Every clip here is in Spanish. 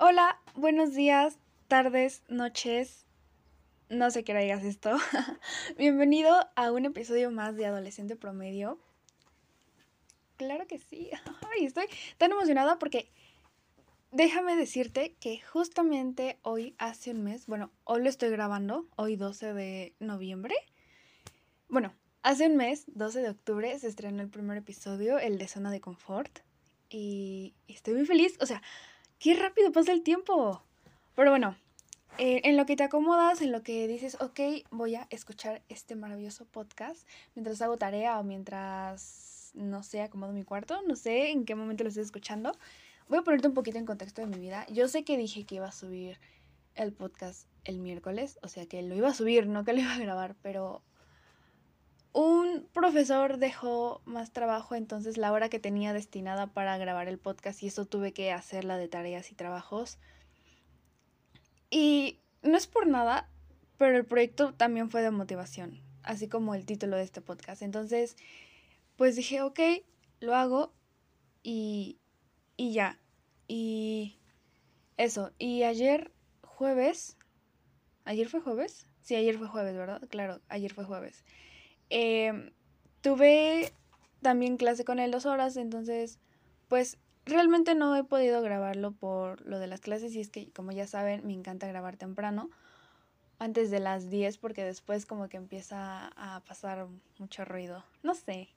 Hola, buenos días, tardes, noches. No sé qué hora digas esto. Bienvenido a un episodio más de Adolescente Promedio. Claro que sí. Ay, estoy tan emocionada porque déjame decirte que justamente hoy hace un mes, bueno, hoy lo estoy grabando, hoy 12 de noviembre. Bueno, hace un mes, 12 de octubre, se estrenó el primer episodio, el de Zona de Confort. Y estoy muy feliz. O sea, qué rápido pasa el tiempo. Pero bueno, eh, en lo que te acomodas, en lo que dices, ok, voy a escuchar este maravilloso podcast mientras hago tarea o mientras, no sé, acomodo mi cuarto, no sé en qué momento lo estoy escuchando. Voy a ponerte un poquito en contexto de mi vida. Yo sé que dije que iba a subir el podcast el miércoles, o sea que lo iba a subir, no que lo iba a grabar, pero un profesor dejó más trabajo, entonces la hora que tenía destinada para grabar el podcast y eso tuve que hacerla de tareas y trabajos. Y no es por nada, pero el proyecto también fue de motivación, así como el título de este podcast. Entonces, pues dije, ok, lo hago y, y ya. Y eso. Y ayer jueves, ¿ayer fue jueves? Sí, ayer fue jueves, ¿verdad? Claro, ayer fue jueves. Em, tuve también clase con él dos horas, entonces, pues realmente no he podido grabarlo por lo de las clases y es que, como ya saben, me encanta grabar temprano, antes de las 10, porque después como que empieza a pasar mucho ruido, no sé.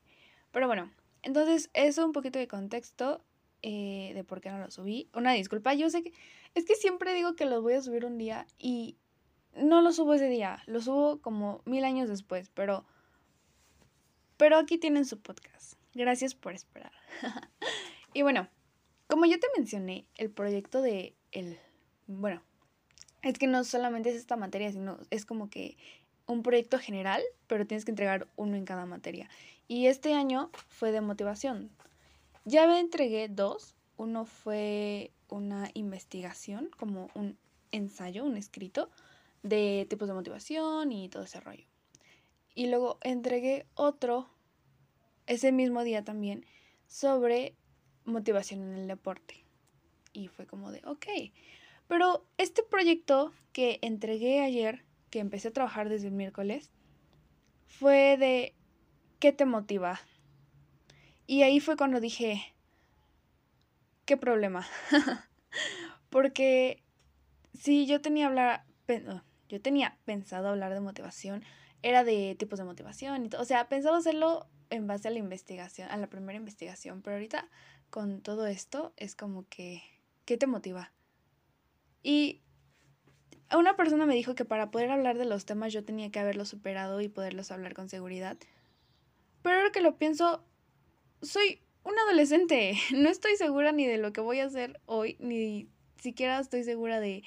Pero bueno, entonces eso un poquito de contexto eh, de por qué no lo subí. Una disculpa, yo sé que es que siempre digo que los voy a subir un día y no lo subo ese día, lo subo como mil años después, pero pero aquí tienen su podcast. Gracias por esperar. y bueno, como yo te mencioné, el proyecto de el bueno, es que no solamente es esta materia, sino es como que un proyecto general, pero tienes que entregar uno en cada materia. Y este año fue de motivación. Ya me entregué dos. Uno fue una investigación, como un ensayo, un escrito de tipos de motivación y todo ese rollo. Y luego entregué otro ese mismo día también sobre motivación en el deporte. Y fue como de, ok. Pero este proyecto que entregué ayer, que empecé a trabajar desde el miércoles, fue de, ¿qué te motiva? Y ahí fue cuando dije, ¿qué problema? Porque si yo tenía hablar, yo tenía pensado hablar de motivación, era de tipos de motivación y. O sea, pensaba hacerlo en base a la investigación, a la primera investigación, pero ahorita con todo esto es como que, ¿qué te motiva? Y una persona me dijo que para poder hablar de los temas yo tenía que haberlos superado y poderlos hablar con seguridad. Pero ahora que lo pienso, soy un adolescente, no estoy segura ni de lo que voy a hacer hoy, ni siquiera estoy segura de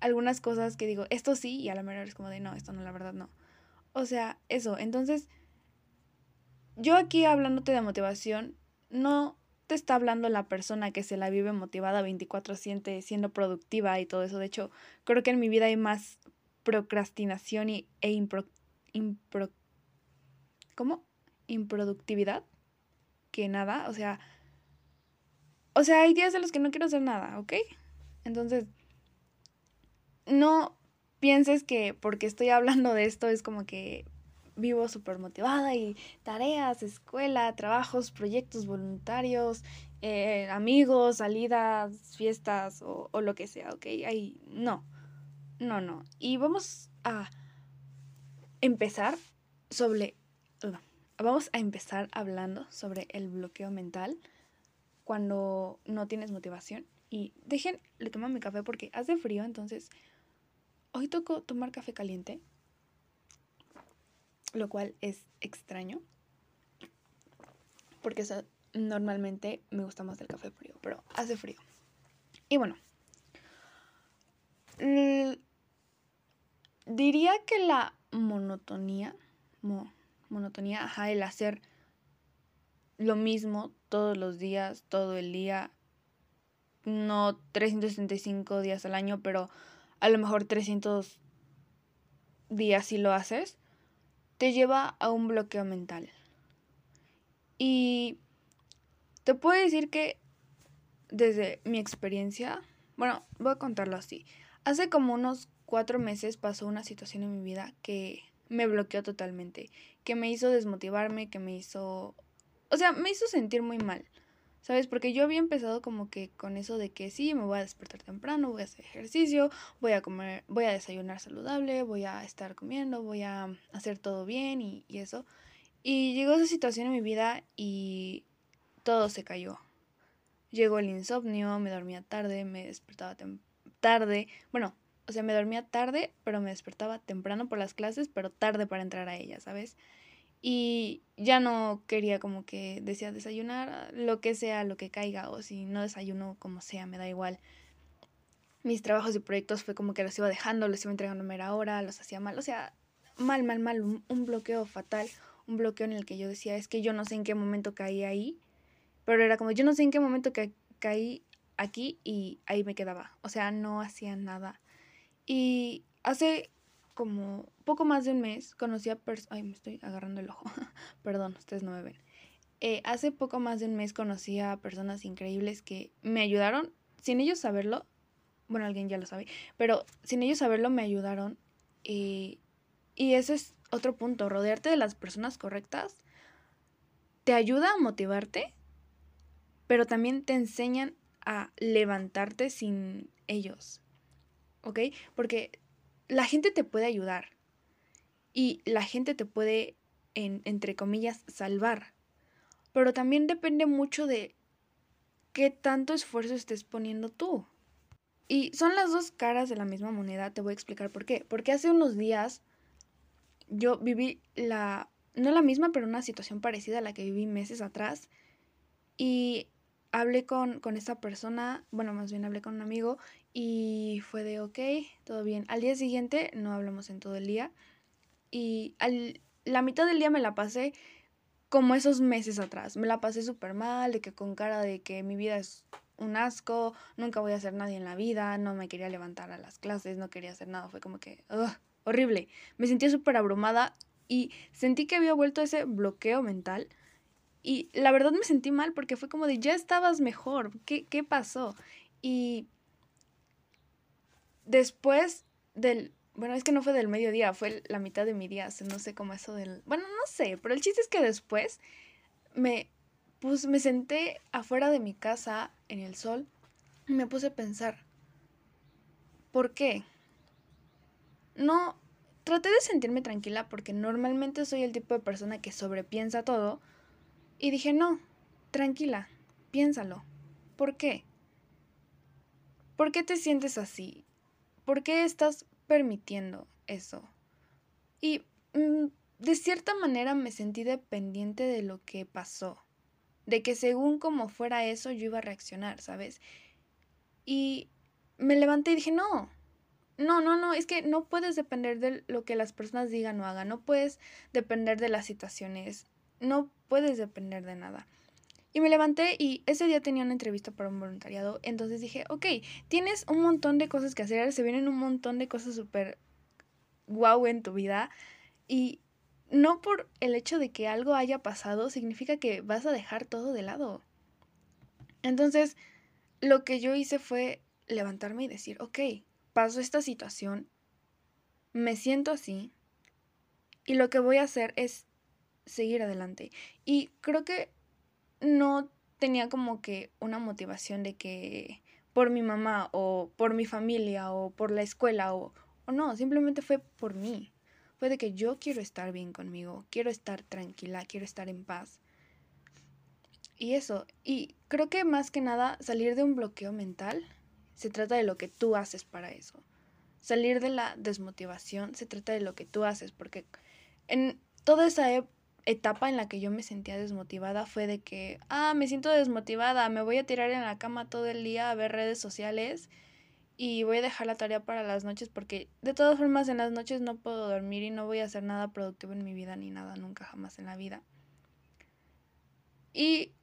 algunas cosas que digo, esto sí, y a la mejor es como de, no, esto no, la verdad no. O sea, eso. Entonces, yo aquí hablándote de motivación, no te está hablando la persona que se la vive motivada 24/7, siendo productiva y todo eso. De hecho, creo que en mi vida hay más procrastinación y, e impro, impro, ¿cómo? improductividad que nada. O sea, o sea, hay días en los que no quiero hacer nada, ¿ok? Entonces, no pienses que porque estoy hablando de esto es como que vivo súper motivada y tareas, escuela, trabajos, proyectos voluntarios, eh, amigos, salidas, fiestas o, o, lo que sea, ¿ok? Ahí, no, no, no. Y vamos a empezar sobre, vamos a empezar hablando sobre el bloqueo mental cuando no tienes motivación. Y dejen, le tomo mi café porque hace frío, entonces Hoy tocó tomar café caliente, lo cual es extraño, porque normalmente me gusta más el café frío, pero hace frío. Y bueno, diría que la monotonía, monotonía, ajá, el hacer lo mismo todos los días, todo el día, no 365 días al año, pero a lo mejor 300 días si lo haces, te lleva a un bloqueo mental. Y te puedo decir que desde mi experiencia, Bueno, voy a contarlo así. Hace como unos cuatro meses pasó una situación en mi vida que me bloqueó totalmente, que me hizo desmotivarme, que me hizo... O sea, me hizo sentir muy mal. ¿Sabes? Porque yo había empezado como que con eso de que sí, me voy a despertar temprano, voy a hacer ejercicio, voy a comer, voy a desayunar saludable, voy a estar comiendo, voy a hacer todo bien y, eso. Y llegó esa situación en mi vida y todo se cayó. Llegó el insomnio, me dormía tarde, me despertaba tarde. Bueno, o sea, me dormía tarde, pero me despertaba temprano por las clases, pero tarde para entrar a ellas, ¿sabes? Y ya no quería como que decía desayunar lo que sea, lo que caiga, o si no desayuno como sea, me da igual. Mis trabajos y proyectos fue como que los iba dejando, los iba entregando a mera hora, los hacía mal, o sea, mal, mal, mal, un, un bloqueo fatal, un bloqueo en el que yo decía, es que yo no sé en qué momento caí ahí pero era como, yo no sé en qué momento que caí aquí y ahí me quedaba. O sea, no hacía nada. Y hace como poco más de un mes conocí a personas... Ay, me estoy agarrando el ojo. Perdón, ustedes no me ven. Eh, hace poco más de un mes conocí a personas increíbles que me ayudaron, sin ellos saberlo, bueno, alguien ya lo sabe, pero sin ellos saberlo me ayudaron. y ese es otro punto, rodearte de las personas correctas te ayuda a motivarte pero también te enseñan a levantarte sin ellos. ¿Ok? Porque la gente te puede ayudar y la gente te puede, en, entre comillas, salvar. Pero también depende mucho de qué tanto esfuerzo estés poniendo tú. Y son las dos caras de la misma moneda, te voy a explicar por qué. Porque hace unos días yo viví la, no la misma, pero una situación parecida a la que viví meses atrás. Y hablé con, con persona, bueno, más bien hablé con un amigo y fue de, ok, todo bien. Al día siguiente no hablamos en todo el día y al, la mitad del día me la pasé como esos meses atrás. Me la pasé súper mal, de que con cara de que mi vida es un asco, nunca voy a ser nadie en la vida, no me quería levantar a las clases, no quería hacer nada, fue como que, horrible. Me sentía súper abrumada y sentí que había vuelto ese bloqueo mental y la verdad me sentí mal porque fue como de, ya estabas mejor, ¿qué, qué pasó? Y después del, bueno, es que no fue del mediodía, fue la mitad de mi día, no sé cómo eso del, bueno, no sé, pero el chiste es que después me, pues, me senté afuera de mi casa en el sol y me puse a pensar, ¿por qué? No, traté de sentirme tranquila porque normalmente soy el tipo de persona que sobrepiensa todo y dije, no, tranquila, piénsalo. ¿Por qué? ¿Por qué te sientes así? ¿Por qué estás permitiendo eso? Y mm, de cierta manera me sentí dependiente de lo que pasó. De que según como fuera eso yo iba a reaccionar, ¿sabes? Y me levanté y dije, no, no, no, no, es que no puedes depender de lo que las personas digan o hagan, no puedes depender de las situaciones no puedes depender de nada. Y me levanté y ese día tenía una entrevista para un voluntariado, entonces dije, ok, tienes un montón de cosas que hacer, se vienen un montón de cosas súper guau en tu vida y no por el hecho de que algo haya pasado significa que vas a dejar todo de lado. Entonces, lo que yo hice fue levantarme y decir, ok, paso esta situación, me siento así y lo que voy a hacer es seguir adelante. Y creo que no tenía como que una motivación de que por mi mamá o por mi familia o por la escuela o, o no, simplemente fue por mí. Fue de que yo quiero estar bien conmigo, quiero estar tranquila, quiero estar en paz. Y eso, y creo que más que nada salir de un bloqueo mental se trata de lo que tú haces para eso. Salir de la desmotivación se trata de lo que tú haces, porque en toda esa etapa en la que yo me sentía desmotivada fue de que, ah, me siento desmotivada, me voy a tirar en la cama todo el día a ver redes sociales y voy a dejar la tarea para las noches porque de todas formas en las noches no puedo dormir y no voy a hacer nada productivo en mi vida ni nada, nunca jamás en la vida. Y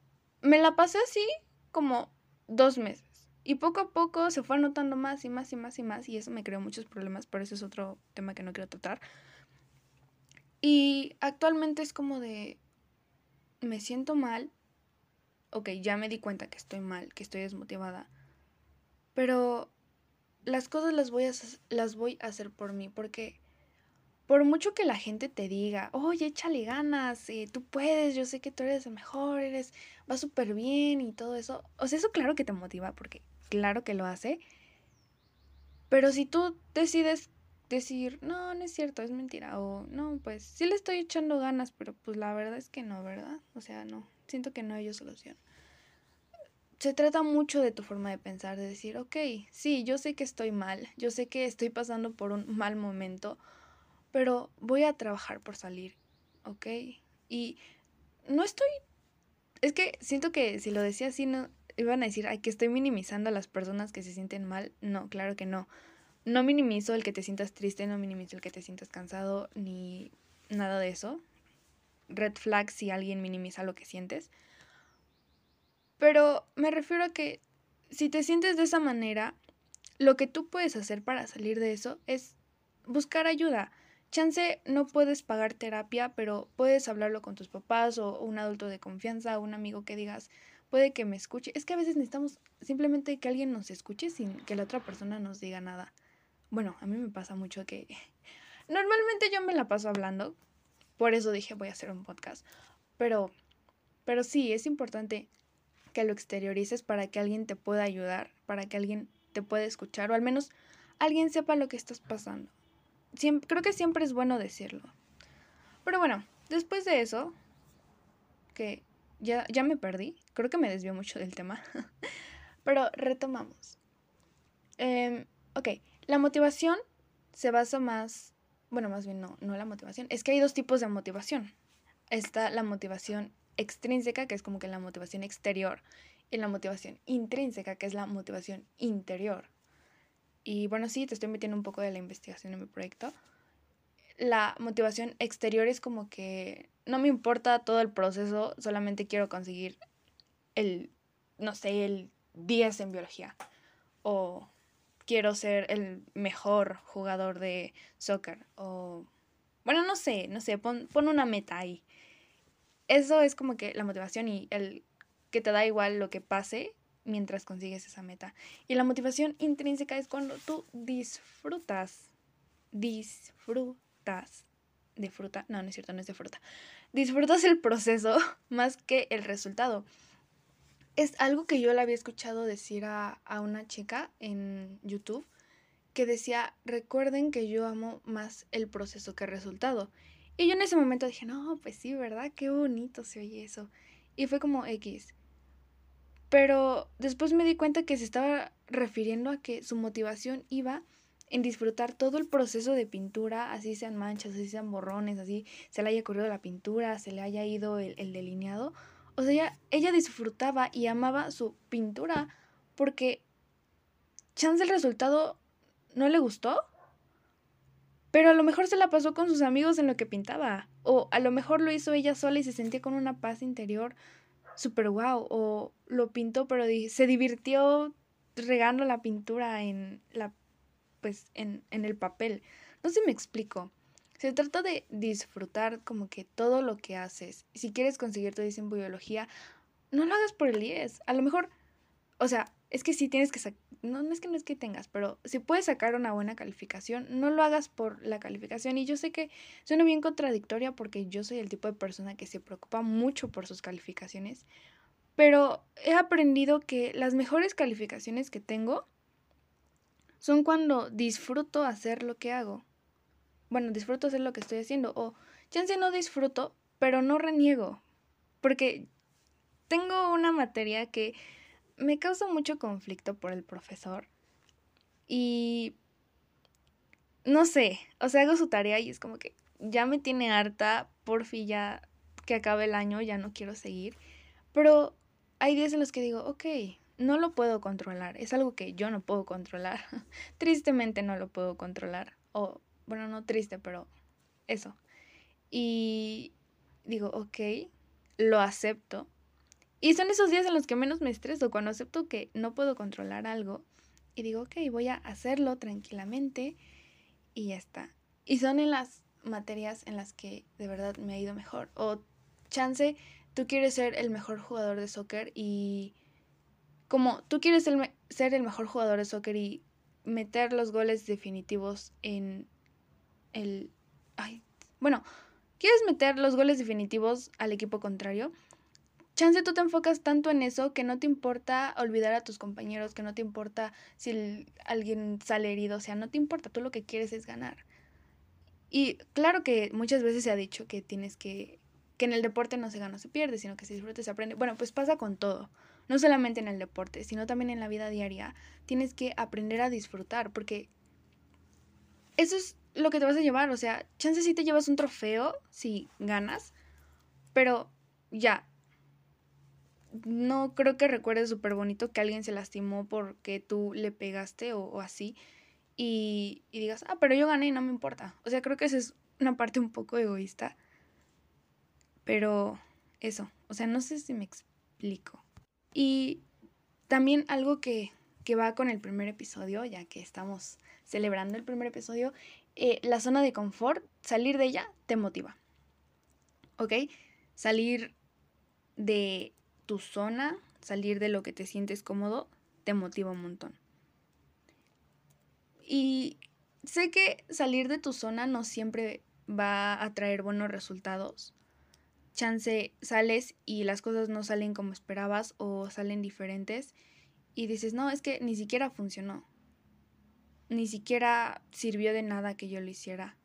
me la pasé así como dos meses. Y poco a poco se fue anotando más y más y más y más y eso me creó muchos problemas, pero eso es otro tema que no quiero tratar. Y actualmente es como de, me siento mal, ok, ya me di cuenta que estoy mal, que estoy desmotivada, pero las cosas las voy a, las voy a hacer por mí, porque por mucho que la gente te diga, oye, échale ganas, eh, tú puedes, yo sé que tú eres el mejor, eres, va súper bien y todo eso, o sea, eso claro que te motiva, porque claro que lo hace, pero si tú decides decir, no, no es cierto, es mentira, o no, pues sí le estoy echando ganas, pero pues la verdad es que no, ¿verdad? O sea, no, siento que no hay solución. Se trata mucho de tu forma de pensar, de decir, ok, sí, yo sé que estoy mal, yo sé que estoy pasando por un mal momento, pero voy a trabajar por salir, ¿ok? Y no estoy... Es que siento que si lo decía así, no iban a decir, ay, que estoy minimizando a las personas que se sienten mal. No, claro que no no minimizo el que te sientas triste, no minimizo el que te sientas cansado, ni nada de eso. Red flag si alguien minimiza lo que sientes. Pero me refiero a que si te sientes de esa manera, lo que tú puedes hacer para salir de eso es buscar ayuda. Chance no puedes pagar terapia, pero puedes hablarlo con tus papás o un adulto de confianza, un amigo que digas, puede que me escuche. Es que a veces necesitamos simplemente que alguien nos escuche sin que la otra persona nos diga nada. Bueno, a mí me pasa mucho que normalmente yo me la paso hablando, por eso dije voy a hacer un podcast, pero pero sí es importante que lo exteriorices para que alguien te pueda ayudar, para que alguien te pueda escuchar o al menos alguien sepa lo que estás pasando. creo que siempre es bueno decirlo. Pero bueno, después de eso, que ya, ya me perdí, creo que me desvió mucho del tema, pero retomamos. Eh, ok, la motivación se basa más, bueno, más bien no, no la motivación, es que hay dos tipos de motivación. Está la motivación extrínseca, que es como que la motivación exterior, y la motivación intrínseca, que es la motivación interior. Y bueno, sí, te estoy metiendo un poco de la investigación en mi proyecto. La motivación exterior es como que no me importa todo el proceso, solamente quiero conseguir el, no sé, el 10 en biología. O quiero ser el mejor jugador de soccer o bueno, no sé, no sé, pon, una meta ahí. Eso es como que la motivación y el que te da igual lo que pase mientras consigues esa meta. Y la motivación intrínseca es cuando tú disfrutas, disfrutas de fruta, no, no es cierto, no es de fruta, disfrutas el proceso más que el resultado es algo que yo le había escuchado decir a, una chica en YouTube que decía, recuerden que yo amo más el proceso que el resultado. Y yo en ese momento dije, no, pues sí, ¿verdad? Qué bonito se oye eso. Y fue como X. Pero después me di cuenta que se estaba refiriendo a que su motivación iba en disfrutar todo el proceso de pintura, así sean manchas, así sean borrones, así se le haya corrido la pintura, se le haya ido el delineado. O sea, ella, disfrutaba y amaba su pintura porque chance el resultado no le gustó, pero a lo mejor se la pasó con sus amigos en lo que pintaba, o a lo mejor lo hizo ella sola y se sentía con una paz interior súper guau, o lo pintó pero se divirtió regando la pintura en la pues en, en el papel. No sé si me explico. Se trata de disfrutar como que todo lo que haces. Si quieres conseguir tu 10 en biología, no lo hagas por el 10. A lo mejor, o sea, es que si tienes que no, no es que no es que tengas, pero si puedes sacar una buena calificación, no lo hagas por la calificación. Y yo sé que suena bien contradictoria porque yo soy el tipo de persona que se preocupa mucho por sus calificaciones, pero he aprendido que las mejores calificaciones que tengo son cuando disfruto hacer lo que hago bueno, disfruto hacer lo que estoy haciendo. O chance no disfruto, pero no reniego. Porque tengo una materia que me causa mucho conflicto por el profesor. Y no sé, o sea, hago su tarea y es como que ya me tiene harta, por fin ya que acabe el año, ya no quiero seguir. Pero hay días en los que digo, ok, no lo puedo controlar, es algo que yo no puedo controlar. Tristemente no lo puedo controlar. O bueno, no triste, pero eso. Y digo, ok, lo acepto. Y son esos días en los que menos me estreso, cuando acepto que no puedo controlar algo. Y digo, ok, voy a hacerlo tranquilamente y ya está. Y son en las materias en las que de verdad me ha ido mejor. O chance, tú quieres ser el mejor jugador de soccer y como tú quieres ser el mejor jugador de soccer y meter los goles definitivos en el... Ay, bueno, quieres meter los goles definitivos al equipo contrario. Chance tú te enfocas tanto en eso que no te importa olvidar a tus compañeros, que no te importa si alguien sale herido, o sea, no te importa, tú lo que quieres es ganar. Y claro que muchas veces se ha dicho que tienes que, que en el deporte no se gana o se pierde, sino que se disfruta se aprende. Bueno, pues pasa con todo no solamente en el deporte, sino también en la vida diaria, tienes que aprender a disfrutar, porque eso es lo que te vas a llevar, o sea, chance si te llevas un trofeo si ganas, pero ya, no creo que recuerdes súper bonito que alguien se lastimó porque tú le pegaste o, así, y, digas, ah, pero yo gané y no me importa. O sea, creo que esa es una parte un poco egoísta, pero eso, o sea, no sé si me explico. Y también algo que, va con el primer episodio, ya que estamos celebrando el primer episodio, eh, la zona de confort, salir de ella te motiva. ¿Ok? Salir de tu zona, salir de lo que te sientes cómodo, te motiva un montón. Y sé que salir de tu zona no siempre va a traer buenos resultados, chance sales y las cosas no salen como esperabas o salen diferentes y dices, no, es que ni siquiera funcionó. Ni siquiera sirvió de nada que yo lo hiciera.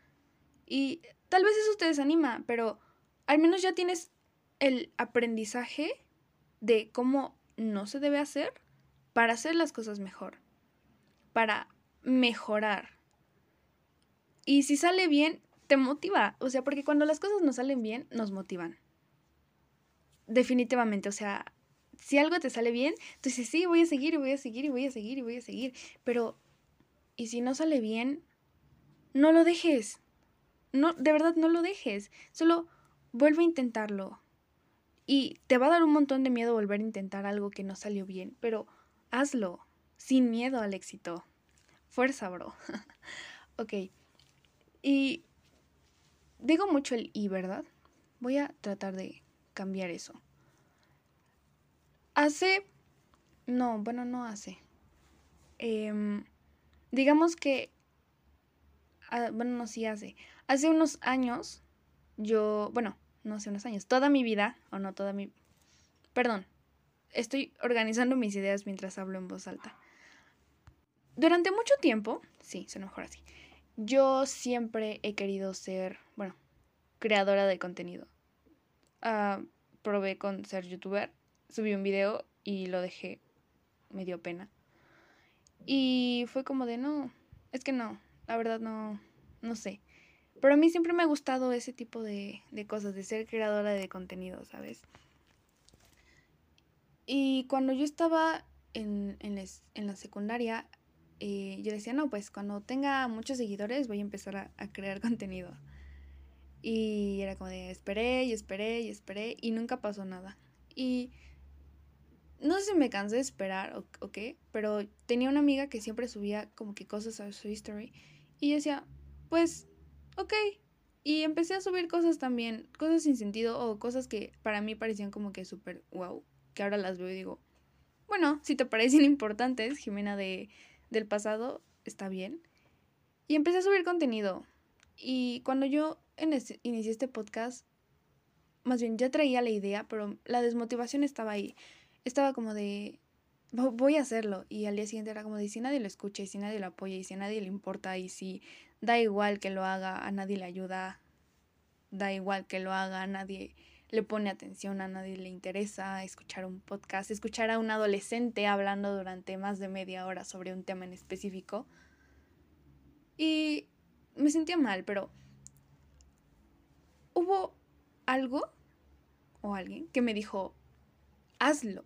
Y tal vez eso te desanima, pero al menos ya tienes el aprendizaje de cómo no se debe hacer para hacer las cosas mejor, para mejorar. Y si sale bien, te motiva, o sea, porque cuando las cosas nos salen bien, nos motivan definitivamente, o sea, si algo te sale bien, tú dices, sí, voy a seguir y voy a seguir y voy a seguir y voy a seguir, pero, ¿y si no sale bien? No lo dejes. No, de verdad, no lo dejes. Solo vuelve a intentarlo. Y te va a dar un montón de miedo volver a intentar algo que no salió bien, pero hazlo, sin miedo al éxito. Fuerza, bro. ok. Y digo mucho el y, ¿verdad? Voy a tratar de cambiar eso. Hace, no, bueno, no hace. Em, digamos que, ah, bueno, no, sí hace. Hace unos años, yo, bueno, no hace unos años, toda mi vida, o no toda mi, perdón, estoy organizando mis ideas mientras hablo en voz alta. Durante mucho tiempo, sí, lo mejor así, yo siempre he querido ser, bueno, creadora de contenido. Ah, probé con ser youtuber, subí un video y lo dejé, me dio pena. Y fue como de, no, es que no, la verdad no, no sé. Pero a mí siempre me ha gustado ese tipo de, de cosas, de ser creadora de contenido, ¿sabes? Y cuando yo estaba en, en, en la secundaria, eh, yo decía, no, pues cuando tenga muchos seguidores voy a empezar a, a crear contenido. Y era como de esperé y esperé y esperé y nunca pasó nada. Y no sé si me cansé de esperar o, qué, pero tenía una amiga que siempre subía como que cosas a su history. Y yo decía, pues, ok. Y empecé a subir cosas también, cosas sin sentido o cosas que para mí parecían como que súper wow, que ahora las veo y digo, bueno, si te parecen importantes, Jimena de, del pasado, está bien. Y empecé a subir contenido. Y cuando yo inicié este podcast, más bien ya traía la idea, pero la desmotivación estaba ahí. Estaba como de, voy a hacerlo. Y al día siguiente era como de, si nadie lo escucha y si nadie lo apoya y si a nadie le importa y si da igual que lo haga, a nadie le ayuda, da igual que lo haga, a nadie le pone atención, a nadie le interesa escuchar un podcast, escuchar a un adolescente hablando durante más de media hora sobre un tema en específico. Y me sentía mal, pero hubo algo o alguien que me dijo, hazlo,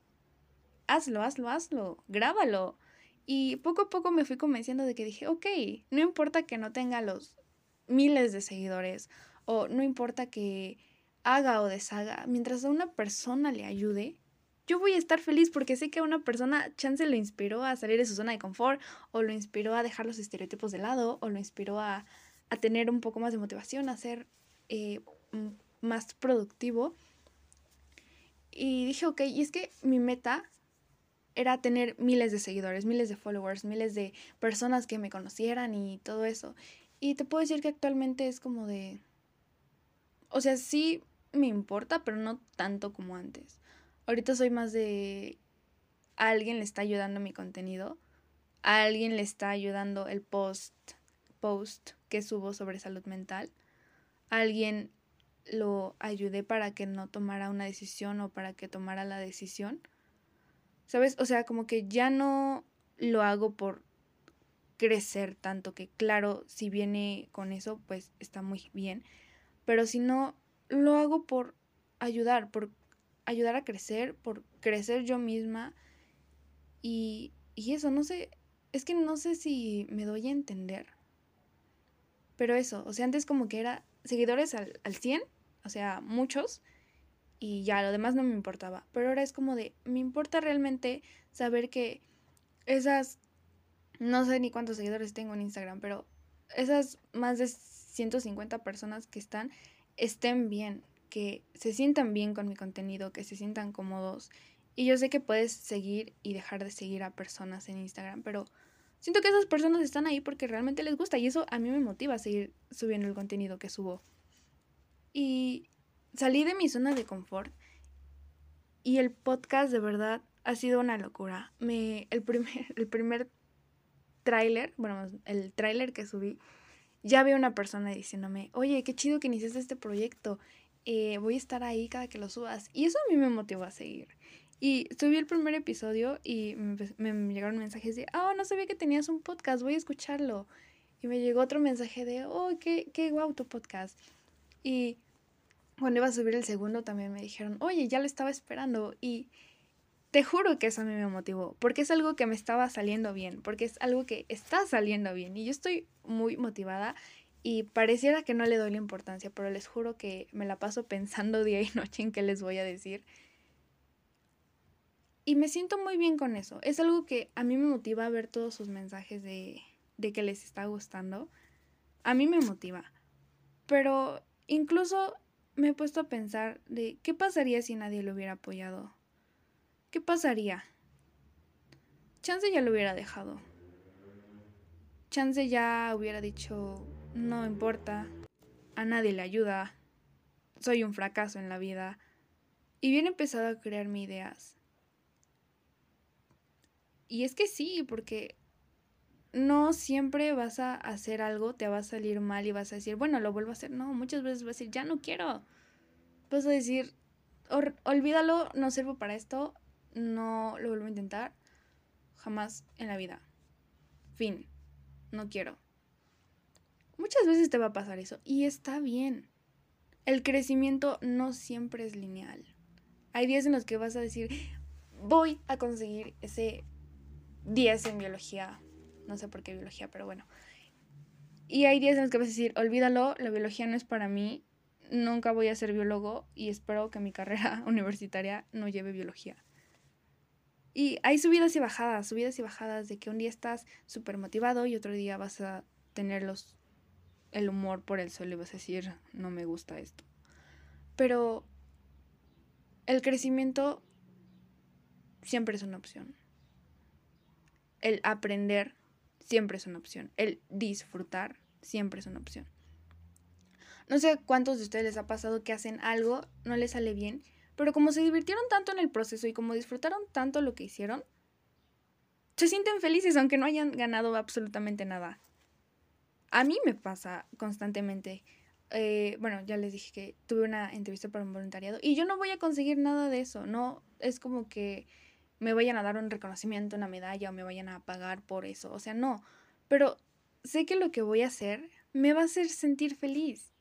hazlo, hazlo, hazlo, grábalo. Y poco a poco me fui convenciendo de que dije, ok, no importa que no tenga los miles de seguidores o no importa que haga o deshaga, mientras a una persona le ayude, yo voy a estar feliz porque sé que a una persona chance lo inspiró a salir de su zona de confort o lo inspiró a dejar los estereotipos de lado o lo inspiró a, a tener un poco más de motivación, a ser eh, más productivo. Y dije, ok, y es que mi meta era tener miles de seguidores, miles de followers, miles de personas que me conocieran y todo eso. Y te puedo decir que actualmente es como de... O sea, sí me importa, pero no tanto como antes. Ahorita soy más de... A alguien le está ayudando mi contenido. A alguien le está ayudando el post, post que subo sobre salud mental. Alguien lo ayudé para que no tomara una decisión o para que tomara la decisión. ¿Sabes? O sea, como que ya no lo hago por crecer tanto, que claro, si viene con eso, pues está muy bien. Pero si no, lo hago por ayudar, por ayudar a crecer, por crecer yo misma. Y, y eso, no sé, es que no sé si me doy a entender. Pero eso, o sea, antes como que era seguidores al, al 100, o sea, muchos, y ya, lo demás no me importaba. Pero ahora es como de, me importa realmente saber que esas, no sé ni cuántos seguidores tengo en Instagram, pero esas más de 150 personas que están, estén bien, que se sientan bien con mi contenido, que se sientan cómodos. Y yo sé que puedes seguir y dejar de seguir a personas en Instagram, pero siento que esas personas están ahí porque realmente les gusta y eso a mí me motiva a seguir subiendo el contenido que subo. Y salí de mi zona de confort y el podcast de verdad ha sido una locura. Me, el primer, el primer tráiler, bueno, el tráiler que subí, ya había una persona diciéndome, oye, qué chido que iniciaste este proyecto, eh, voy a estar ahí cada que lo subas. Y eso a mí me motivó a seguir. Y subí el primer episodio y me, me llegaron mensajes de, oh, no sabía que tenías un podcast, voy a escucharlo. Y me llegó otro mensaje de, oh, qué, qué guau tu podcast. Y cuando iba a subir el segundo también me dijeron, oye, ya lo estaba esperando y te juro que eso a mí me motivó, porque es algo que me estaba saliendo bien, porque es algo que está saliendo bien y yo estoy muy motivada y pareciera que no le doy la importancia, pero les juro que me la paso pensando día y noche en qué les voy a decir. Y me siento muy bien con eso. Es algo que a mí me motiva ver todos sus mensajes de, de que les está gustando. A mí me motiva. Pero incluso me he puesto a pensar de qué pasaría si nadie lo hubiera apoyado. ¿Qué pasaría? Chance ya lo hubiera dejado. Chance ya hubiera dicho, no importa, a nadie le ayuda, soy un fracaso en la vida. Y hubiera empezado a crearme ideas. Y es que sí, porque no siempre vas a hacer algo, te va a salir mal y vas a decir, bueno, lo vuelvo a hacer. No, muchas veces vas a decir, ya no quiero. Vas a decir, olvídalo, no sirvo para esto, no lo vuelvo a intentar. Jamás en la vida. Fin. No quiero. Muchas veces te va a pasar eso y está bien. El crecimiento no siempre es lineal. Hay días en los que vas a decir, voy a conseguir ese 10 en biología no sé por qué biología, pero bueno. Y hay días en los que vas a decir, olvídalo, la biología no es para mí, nunca voy a ser biólogo y espero que mi carrera universitaria no lleve biología. Y hay subidas y bajadas, subidas y bajadas de que un día estás súper motivado y otro día vas a tener los, el humor por el suelo y vas a decir, no me gusta esto. Pero el crecimiento siempre es una opción. El aprender siempre es una opción. El disfrutar siempre es una opción. No sé cuántos de ustedes les ha pasado que hacen algo, no les sale bien, pero como se divirtieron tanto en el proceso y como disfrutaron tanto lo que hicieron, se sienten felices aunque no hayan ganado absolutamente nada. A mí me pasa constantemente. Eh, bueno, ya les dije que tuve una entrevista para un voluntariado y yo no voy a conseguir nada de eso. No es como que me vayan a dar un reconocimiento, una medalla o me vayan a pagar por eso. O sea, no. Pero sé que lo que voy a hacer me va a hacer sentir feliz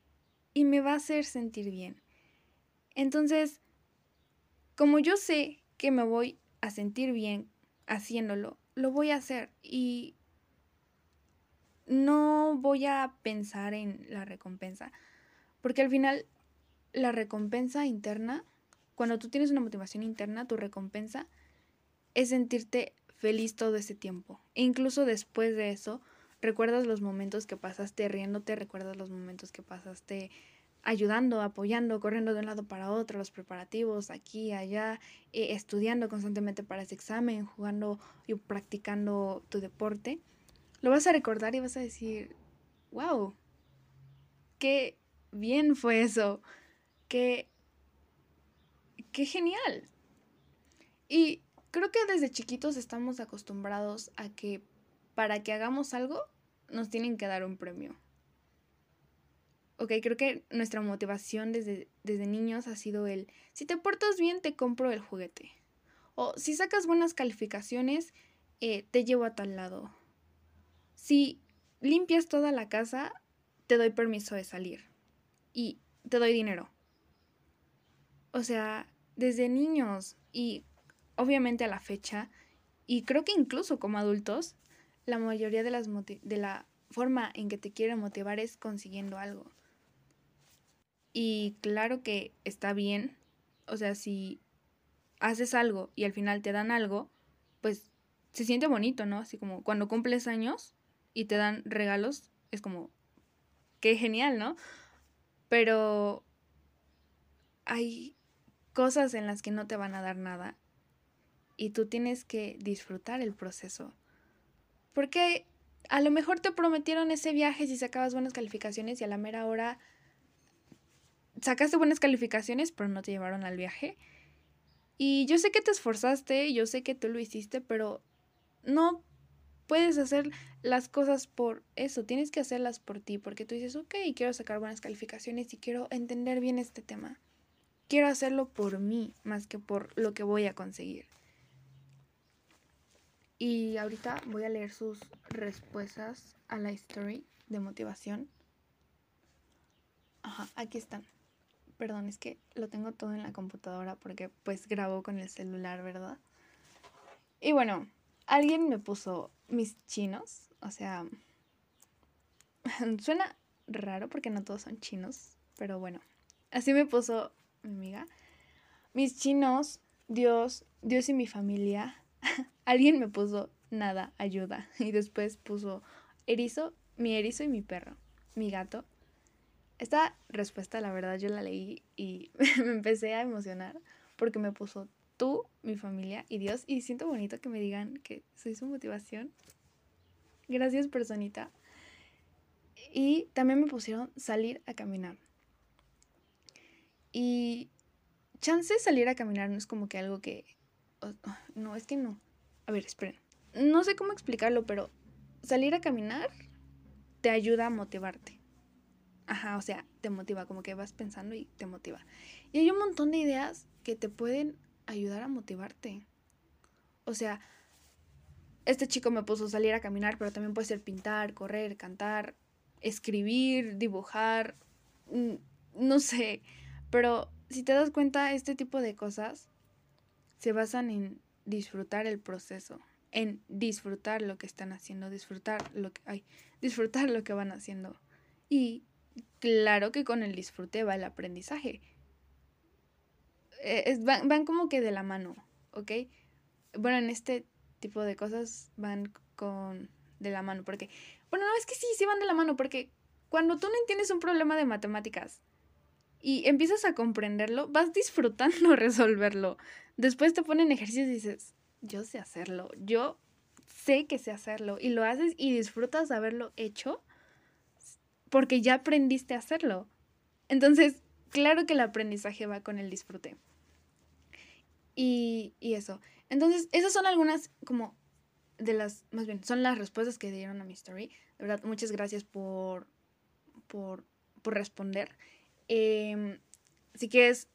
y me va a hacer sentir bien. Entonces, como yo sé que me voy a sentir bien haciéndolo, lo voy a hacer y no voy a pensar en la recompensa, porque al final la recompensa interna, cuando tú tienes una motivación interna, tu recompensa es sentirte feliz todo ese tiempo. E incluso después de eso, recuerdas los momentos que pasaste riéndote, recuerdas los momentos que pasaste ayudando, apoyando, corriendo de un lado para otro, los preparativos, aquí, allá, eh, estudiando constantemente para ese examen, jugando y practicando tu deporte, lo vas a recordar y vas a decir, wow, qué bien fue eso, qué, qué genial. Y creo que desde chiquitos estamos acostumbrados a que para que hagamos algo nos tienen que dar un premio. Ok, creo que nuestra motivación desde, desde niños ha sido el, si te portas bien, te compro el juguete. O si sacas buenas calificaciones, eh, te llevo a tal lado. Si limpias toda la casa, te doy permiso de salir. Y te doy dinero. O sea, desde niños y obviamente a la fecha, y creo que incluso como adultos, la mayoría de, las de la forma en que te quieren motivar es consiguiendo algo. Y claro que está bien, o sea, si haces algo y al final te dan algo, pues se siente bonito, ¿no? Así como cuando cumples años y te dan regalos, es como, qué genial, ¿no? Pero hay cosas en las que no te van a dar nada y tú tienes que disfrutar el proceso. Porque a lo mejor te prometieron ese viaje si sacabas buenas calificaciones y a la mera hora sacaste buenas calificaciones, pero no te llevaron al viaje. Y yo sé que te esforzaste, yo sé que tú lo hiciste, pero no puedes hacer las cosas por eso, tienes que hacerlas por ti, porque tú dices, ok, quiero sacar buenas calificaciones y quiero entender bien este tema. Quiero hacerlo por mí más que por lo que voy a conseguir. Y ahorita voy a leer sus respuestas a la story de motivación. Ajá, aquí están. Perdón, es que lo tengo todo en la computadora porque pues grabo con el celular, ¿verdad? Y bueno, alguien me puso mis chinos, o sea, suena raro porque no todos son chinos, pero bueno, así me puso mi amiga. Mis chinos, Dios, Dios y mi familia, Alguien me puso nada, ayuda. Y después puso erizo, mi erizo y mi perro, mi gato. Esta respuesta, la verdad, yo la leí y me empecé a emocionar porque me puso tú, mi familia y Dios. Y siento bonito que me digan que soy su motivación. Gracias, personita. Y también me pusieron salir a caminar. Y chance salir a caminar no es como que algo que no, es que no. A ver, esperen. No sé cómo explicarlo, pero salir a caminar te ayuda a motivarte. Ajá, o sea, te motiva, como que vas pensando y te motiva. Y hay un montón de ideas que te pueden ayudar a motivarte. O sea, este chico me puso salir a caminar, pero también puede ser pintar, correr, cantar, escribir, dibujar, mm, no sé. Pero si te das cuenta, este tipo de cosas se basan en disfrutar el proceso, en disfrutar lo que están haciendo, disfrutar lo que ay, disfrutar lo que van haciendo. Y claro que con el disfrute va el aprendizaje. Eh, van, van, como que de la mano, ¿ok? Bueno, en este tipo de cosas van con de la mano, porque, bueno, no es que sí, sí van de la mano, porque cuando tú no entiendes un problema de matemáticas y empiezas a comprenderlo, vas disfrutando resolverlo. Después te ponen ejercicios y dices, yo sé hacerlo, yo sé que sé hacerlo y lo haces y disfrutas de haberlo hecho porque ya aprendiste a hacerlo. Entonces, claro que el aprendizaje va con el disfrute. Y, y eso. Entonces, esas son algunas como de las, más bien, son las respuestas que dieron a mi story. De verdad, muchas gracias por, por, por responder. Eh, si quieres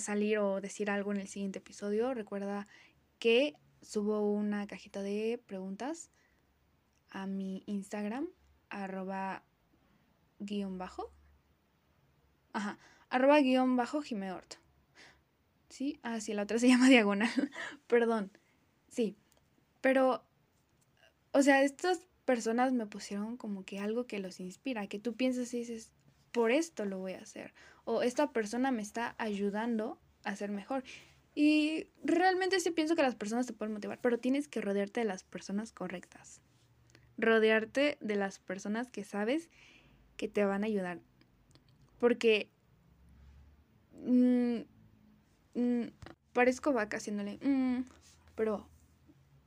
salir o decir algo en el siguiente episodio, recuerda que subo una cajita de preguntas a mi Instagram, arroba guion bajo. Ajá, arroba guion bajo Jimeort. ¿Sí? Ah, sí, la otra se llama diagonal. Perdón. Sí. Pero, o sea, estas personas me pusieron como que algo que los inspira, que tú piensas y dices, por esto lo voy a hacer. O esta persona me está ayudando a ser mejor. Y realmente sí pienso que las personas te pueden motivar, pero tienes que rodearte de las personas correctas. Rodearte de las personas que sabes que te van a ayudar. Porque mm, mm, parezco vaca haciéndole, mm, pero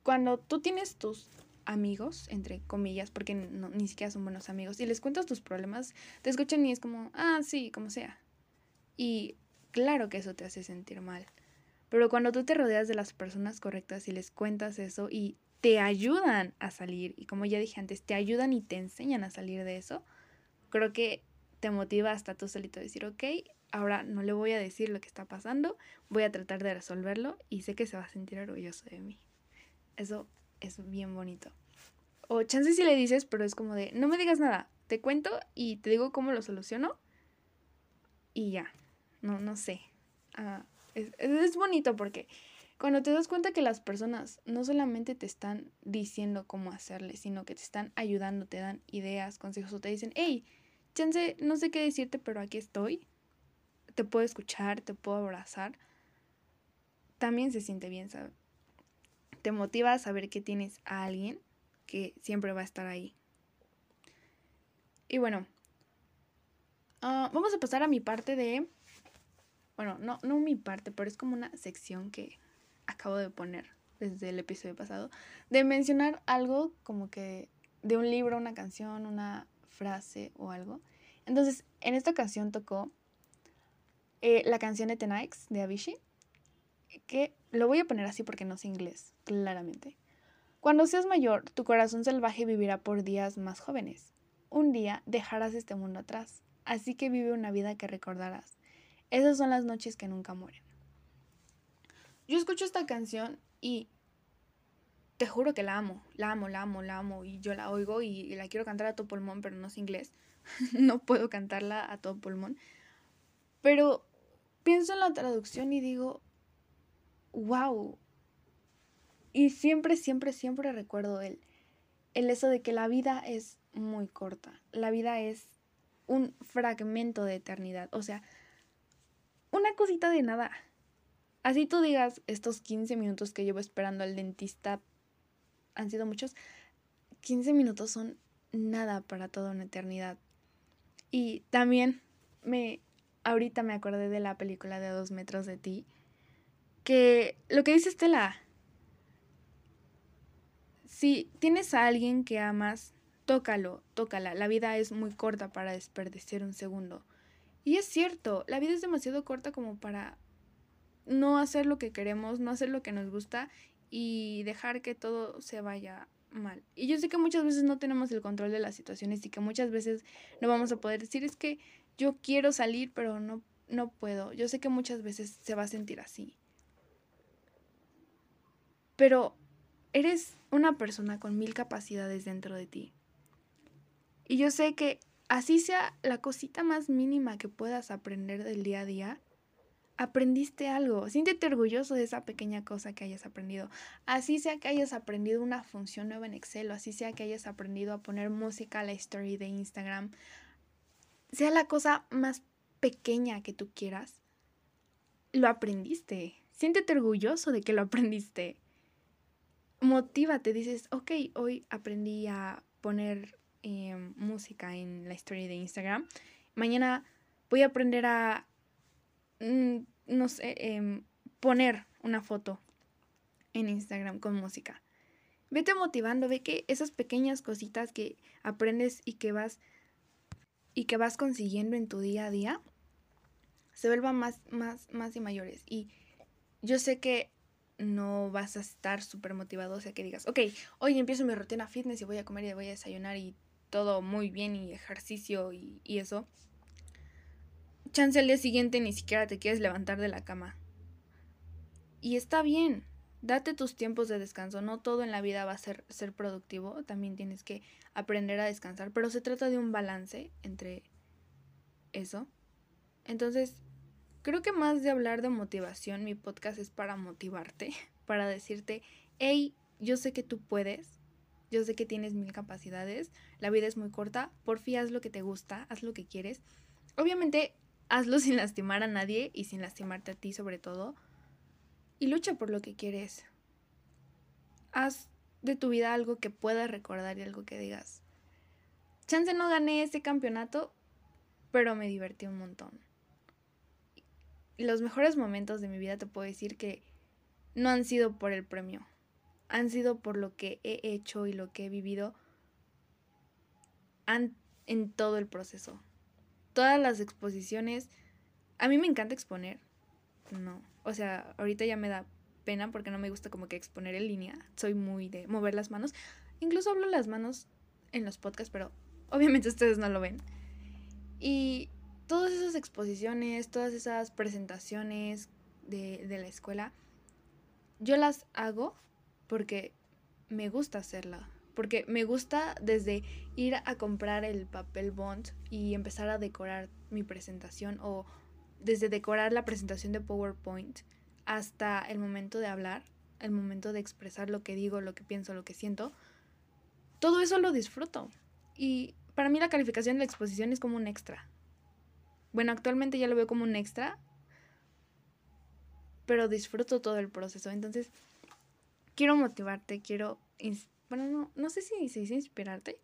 cuando tú tienes tus amigos, entre comillas, porque ni siquiera son buenos amigos, y les cuentas tus problemas, te escuchan y es como, ah, sí, como sea. Y claro que eso te hace sentir mal. Pero cuando tú te rodeas de las personas correctas y les cuentas eso y te ayudan a salir, y como ya dije antes, te ayudan y te enseñan a salir de eso, creo que te motiva hasta tú solito a decir, ok, ahora no le voy a decir lo que está pasando, voy a tratar de resolverlo y sé que se va a sentir orgulloso de mí. Eso es bien bonito. O chance si le dices, pero es como de, no me digas nada, te cuento y te digo cómo lo soluciono y ya. No, no sé. Ah, es, es bonito porque cuando te das cuenta que las personas no solamente te están diciendo cómo hacerle, sino que te están ayudando, te dan ideas, consejos o te dicen, hey, chance, no sé qué decirte, pero aquí estoy. Te puedo escuchar, te puedo abrazar. También se siente bien, ¿sabes? Te motiva a saber que tienes a alguien que siempre va a estar ahí. Y bueno, ah, vamos a pasar a mi parte de... Bueno, no, no mi parte, pero es como una sección que acabo de poner desde el episodio pasado, de mencionar algo como que de un libro, una canción, una frase o algo. Entonces, en esta ocasión tocó eh, la canción de The de Avicii que lo voy a poner así porque no sé inglés, claramente. Cuando seas mayor, tu corazón salvaje vivirá por días más jóvenes. Un día dejarás este mundo atrás, así que vive una vida que recordarás. Esas son las noches que nunca mueren. Yo escucho esta canción y te juro que la amo, la amo, la amo, la amo y yo la oigo y, la quiero cantar a todo pulmón, pero no sé inglés. no puedo cantarla a todo pulmón. Pero pienso en la traducción y digo, wow. Y siempre, siempre, siempre recuerdo el, el eso de que la vida es muy corta. La vida es un fragmento de eternidad. O sea, una cosita de nada. Así tú digas, estos 15 minutos que llevo esperando al dentista han sido muchos. 15 minutos son nada para toda una eternidad. Y también me ahorita me acordé de la película de dos metros de ti que lo que dice Estela, si tienes a alguien que amas, tócalo, tócala. La vida es muy corta para desperdiciar un segundo. Y es cierto, la vida es demasiado corta como para no hacer lo que queremos, no hacer lo que nos gusta y dejar que todo se vaya mal. Y yo sé que muchas veces no tenemos el control de las situaciones y que muchas veces no vamos a poder decir es que yo quiero salir pero no, no puedo. Yo sé que muchas veces se va a sentir así pero eres una persona con mil capacidades dentro de ti. Y yo sé que así sea la cosita más mínima que puedas aprender del día a día, aprendiste algo. Siéntete orgulloso de esa pequeña cosa que hayas aprendido. Así sea que hayas aprendido una función nueva en Excel, o así sea que hayas aprendido a poner música a la story de Instagram, sea la cosa más pequeña que tú quieras, lo aprendiste. Siéntete orgulloso de que lo aprendiste motívate, dices, ok, hoy aprendí a poner em, música en la historia de Instagram. Mañana voy a aprender a, mm, no sé, em, poner una foto en Instagram con música. Vete motivando, ve que esas pequeñas cositas que aprendes y que vas y que vas consiguiendo en tu día a día se vuelvan más, más, más y mayores. Y yo sé que no vas a estar súper motivado, o sea, que digas, ok, hoy empiezo mi rutina fitness y voy a comer y voy a desayunar y todo muy bien y ejercicio y, y eso. Chance al día siguiente ni siquiera te quieres levantar de la cama. Y está bien, date tus tiempos de descanso, no todo en la vida va a ser, ser productivo, también tienes que aprender a descansar, pero se trata de un balance entre eso. Entonces, Creo que más de hablar de motivación, mi podcast es para motivarte, para decirte, hey, yo sé que tú puedes, yo sé que tienes mil capacidades, la vida es muy corta, por fin haz lo que te gusta, haz lo que quieres. Obviamente, hazlo sin lastimar a nadie y sin lastimarte a ti sobre todo. Y lucha por lo que quieres. Haz de tu vida algo que puedas recordar y algo que digas. Chance no gané ese campeonato, pero me divertí un montón. Los mejores momentos de mi vida te puedo decir que no han sido por el premio, han sido por lo que he hecho y lo que he vivido en todo el proceso. Todas las exposiciones, a mí me encanta exponer, no, o sea, ahorita ya me da pena porque no me gusta como que exponer en línea, soy muy de mover las manos, incluso hablo las manos en los podcasts, pero obviamente ustedes no lo ven. Y todas esas exposiciones, todas esas presentaciones de, de la escuela, yo las hago porque me gusta hacerla. Porque me gusta desde ir a comprar el papel bond y empezar a decorar mi presentación o desde decorar la presentación de PowerPoint hasta el momento de hablar, el momento de expresar lo que digo, lo que pienso, lo que siento. Todo eso lo disfruto. Y para mí la calificación de la exposición es como un extra. Bueno, actualmente ya lo veo como un extra, pero disfruto todo el proceso. Entonces, quiero motivarte, quiero, bueno, no, no sé si se dice inspirarte,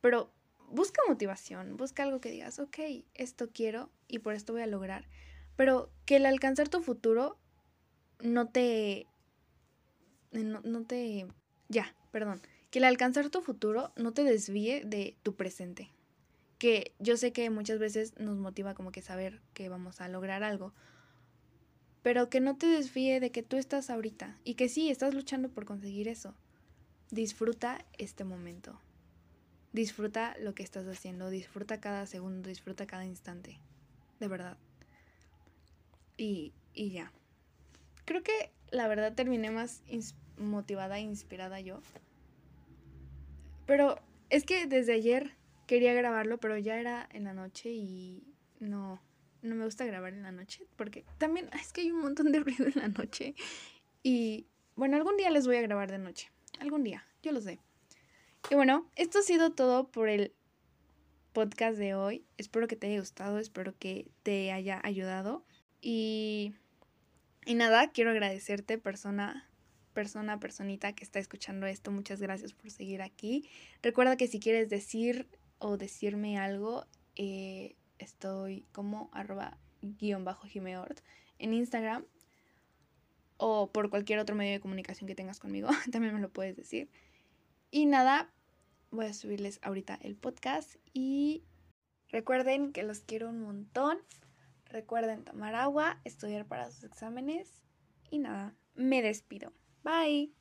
pero busca motivación, busca algo que digas, ok, esto quiero y por esto voy a lograr. Pero que el alcanzar tu futuro no te... No, no te... Ya, perdón. Que el alcanzar tu futuro no te desvíe de tu presente. Que yo sé que muchas veces nos motiva como que saber que vamos a lograr algo, pero que no te desvíe de que tú estás ahorita y que sí, estás luchando por conseguir eso. Disfruta este momento. Disfruta lo que estás haciendo, disfruta cada segundo, disfruta cada instante. De verdad. Y, y ya. Creo que la verdad terminé más motivada e inspirada yo. Pero es que desde ayer quería grabarlo, pero ya era en la noche y no, no me gusta grabar en la noche porque también es que hay un montón de ruido en la noche y bueno, algún día les voy a grabar de noche, algún día, yo lo sé. Y bueno, esto ha sido todo por el podcast de hoy. Espero que te haya gustado, espero que te haya ayudado y y nada, quiero agradecerte persona persona, personita que está escuchando esto, muchas gracias por seguir aquí. Recuerda que si quieres decir o decirme algo, eh, estoy como arroba guion bajo Jimeort en Instagram o por cualquier otro medio de comunicación que tengas conmigo, también me lo puedes decir. Y nada, voy a subirles ahorita el podcast y recuerden que los quiero un montón. Recuerden tomar agua, estudiar para sus exámenes y nada, me despido. Bye.